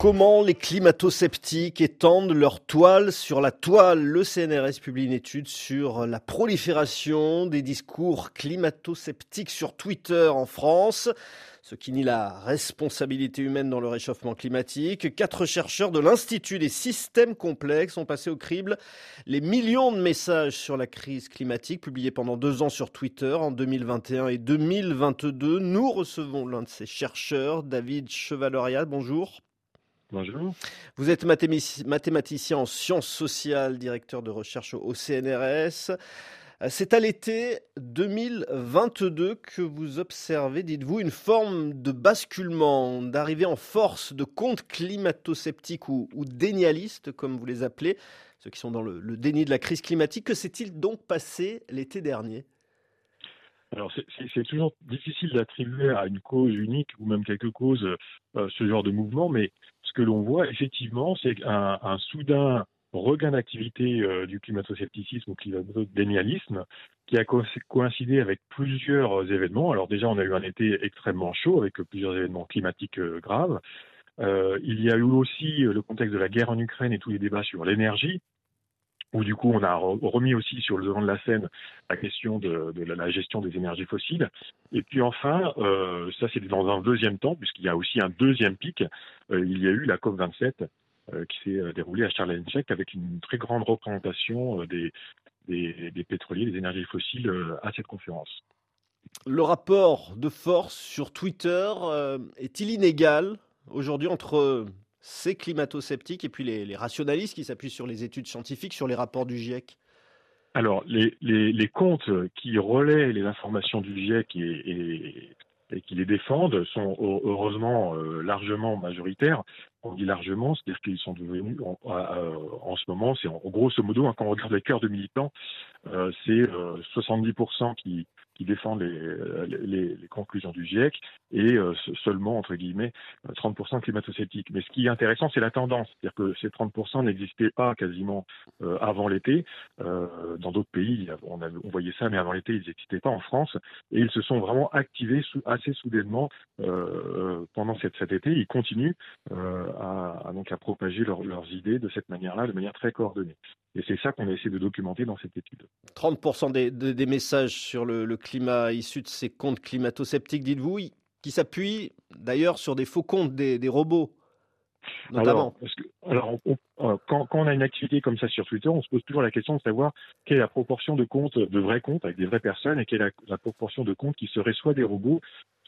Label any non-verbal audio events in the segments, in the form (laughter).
Comment les climato-sceptiques étendent leur toile sur la toile Le CNRS publie une étude sur la prolifération des discours climato-sceptiques sur Twitter en France, ce qui nie la responsabilité humaine dans le réchauffement climatique. Quatre chercheurs de l'Institut des systèmes complexes ont passé au crible les millions de messages sur la crise climatique publiés pendant deux ans sur Twitter en 2021 et 2022. Nous recevons l'un de ces chercheurs, David Chevalorial. Bonjour. Vous êtes mathématicien en sciences sociales, directeur de recherche au CNRS. C'est à l'été 2022 que vous observez, dites-vous, une forme de basculement, d'arrivée en force de comptes climato-sceptiques ou, dénialistes, comme vous les appelez, ceux qui sont dans le déni de la crise climatique. Que s'est-il donc passé l'été dernier? Alors c'est toujours difficile d'attribuer à une cause unique ou même quelques causes euh, ce genre de mouvement, mais ce que l'on voit effectivement, c'est un, soudain regain d'activité euh, du climato-scepticisme ou climato-dénialisme qui a coïncidé avec plusieurs événements. Alors déjà, on a eu un été extrêmement chaud avec plusieurs événements climatiques euh, graves. il y a eu aussi le contexte de la guerre en Ukraine et tous les débats sur l'énergie où du coup on a remis aussi sur le devant de la scène la question de, la gestion des énergies fossiles. Et puis enfin, euh, ça c'est dans un deuxième temps, puisqu'il y a aussi un deuxième pic, euh, il y a eu la COP27 euh, qui s'est déroulée à Charles-Tchèque avec une très grande représentation des, des, pétroliers, des énergies fossiles à cette conférence. Le rapport de force sur Twitter est-il inégal aujourd'hui entre ces climato-sceptiques et puis les, rationalistes qui s'appuient sur les études scientifiques, sur les rapports du GIEC Alors, les, comptes qui relaient les informations du GIEC et, et, qui les défendent sont heureusement euh, largement majoritaires. On dit largement, c'est-à-dire qu'ils sont devenus en, ce moment, c'est en grosso modo, hein, quand on regarde les cœurs de militants, euh, c'est 70% euh, qui, défendent les, conclusions du GIEC et euh, seulement, entre guillemets, 30% climato-sceptiques. Mais ce qui est intéressant, c'est la tendance. C'est-à-dire que ces 30% n'existaient pas quasiment avant l'été. Dans d'autres pays, on, voyait ça, mais avant l'été, ils n'existaient pas en France. Et ils se sont vraiment activés assez soudainement pendant cet été. Ils continuent à, à, donc à propager leurs idées de cette manière-là, de manière très coordonnée. Et c'est ça qu'on a essayé de documenter dans cette étude. 30% des, des, messages sur le, le, climat issus de ces comptes climato-sceptiques, dites-vous, qui s'appuient d'ailleurs sur des faux comptes des, des robots Notamment. Alors, euh, quand, quand, on a une activité comme ça sur Twitter, on se pose toujours la question de savoir quelle est la proportion de comptes, de vrais comptes avec des vraies personnes, et quelle est la, la proportion de comptes qui seraient soit des robots,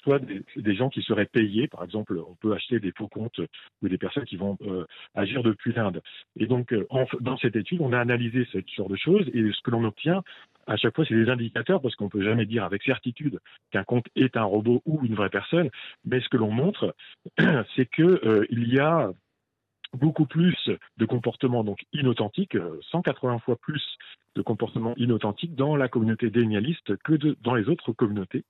soit des, gens qui seraient payés. Par exemple, on peut acheter des faux comptes ou des personnes qui vont euh, agir depuis l'Inde. Et donc, euh, dans cette étude, on a analysé ce genre de choses et ce que l'on obtient, à chaque fois, c'est des indicateurs parce qu'on peut jamais dire avec certitude qu'un compte est un robot ou une vraie personne. Mais ce que l'on montre, (clears throat) c'est que euh, y a beaucoup plus de comportements donc inauthentiques, 180 fois plus de comportements inauthentiques dans la communauté dénialiste que dans les autres communautés.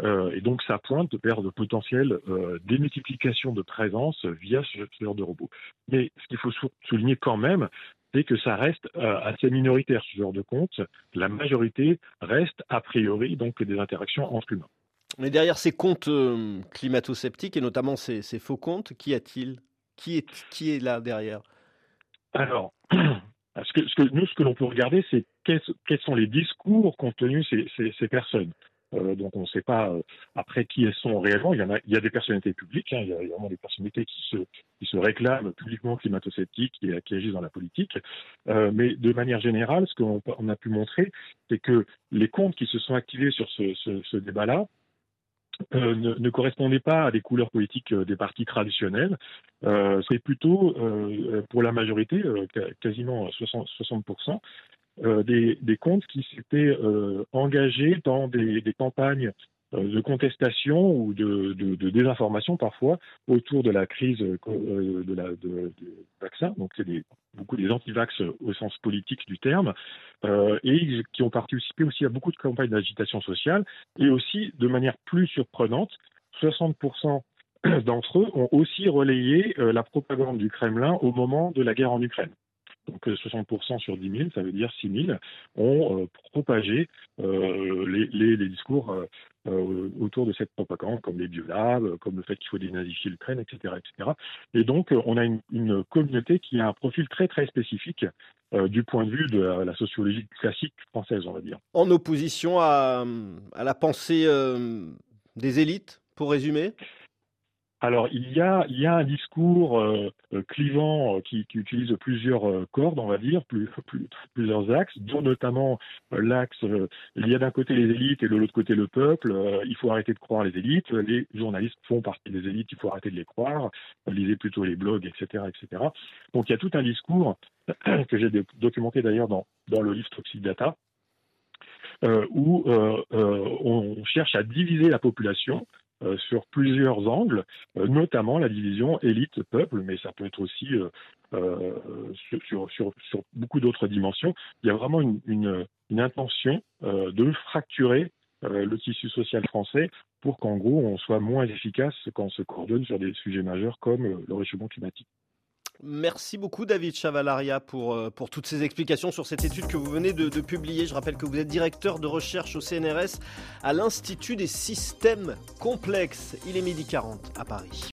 Euh, et donc ça pointe vers de potentielles euh, démultiplications de présence via ce genre de robot. Mais ce qu'il faut souligner quand même, c'est que ça reste euh, assez minoritaire ce genre de compte. La majorité reste a priori donc des interactions entre humains. Mais derrière ces comptes climato-sceptiques et notamment ces, faux comptes, qui a-t-il? Qui est, qui est là derrière? Alors, (clears throat) ce que, ce que, nous, ce que l'on peut regarder, c'est quels, sont les discours qu'ont tenus ces, ces personnes. Euh, donc on ne sait pas euh, après qui elles sont réellement. Il y a, il y a des personnalités publiques, hein, il, y a, vraiment des personnalités qui se, réclament publiquement climato-sceptiques et qui agissent dans la politique. Euh, mais de manière générale, ce qu'on on a pu montrer, c'est que les comptes qui se sont activés sur ce, débat-là, ne, correspondaient pas à des couleurs politiques des partis traditionnels. C'est plutôt, pour la majorité, quasiment 60%, 60% euh, des, des, comptes qui s'étaient euh, engagés dans des, des campagnes euh, de contestation ou de, de, de, désinformation parfois autour de la crise de la, de, vaccin. Donc c'est beaucoup des anti-vax au sens politique du terme, euh, et qui ont participé aussi à beaucoup de campagnes d'agitation sociale, et aussi de manière plus surprenante, 60% d'entre eux ont aussi relayé la propagande du Kremlin au moment de la guerre en Ukraine donc 60% euh, sur 10 000, ça veut dire 6 000, ont euh, propagé euh, les, discours autour de cette propagande, comme les biolabs, comme le fait qu'il faut dénazifier l'Ukraine, etc., etc. Et donc, on a une, communauté qui a un profil très très spécifique du point de vue de la, sociologie classique française, on va dire. En opposition à la pensée des élites, pour résumer? Alors, il y a, il y a un discours euh, euh, clivant euh, qui, utilise plusieurs cordes, on va dire, plus, plusieurs axes, dont notamment l'axe, il y a d'un côté les élites et de l'autre côté le peuple, il faut arrêter de croire les élites, les journalistes font partie des élites, il faut arrêter de les croire, lisez plutôt les blogs, etc., etc. Donc, il y a tout un discours (clears throat) que j'ai documenté d'ailleurs dans, dans le livre Toxic Data, où on cherche à diviser la population euh, sur plusieurs angles, euh, notamment la division élite-peuple, mais ça peut être aussi euh, sur, sur, sur, beaucoup d'autres dimensions. Il y a vraiment une, une, une intention de fracturer le tissu social français pour qu'en gros on soit moins efficace quand on se coordonne sur des sujets majeurs comme le réchauffement climatique. Merci beaucoup David Chavalaria pour, euh, pour toutes ces explications sur cette étude que vous venez de, de, publier. Je rappelle que vous êtes directeur de recherche au CNRS à l'Institut des systèmes complexes. Il est midi 40 à Paris.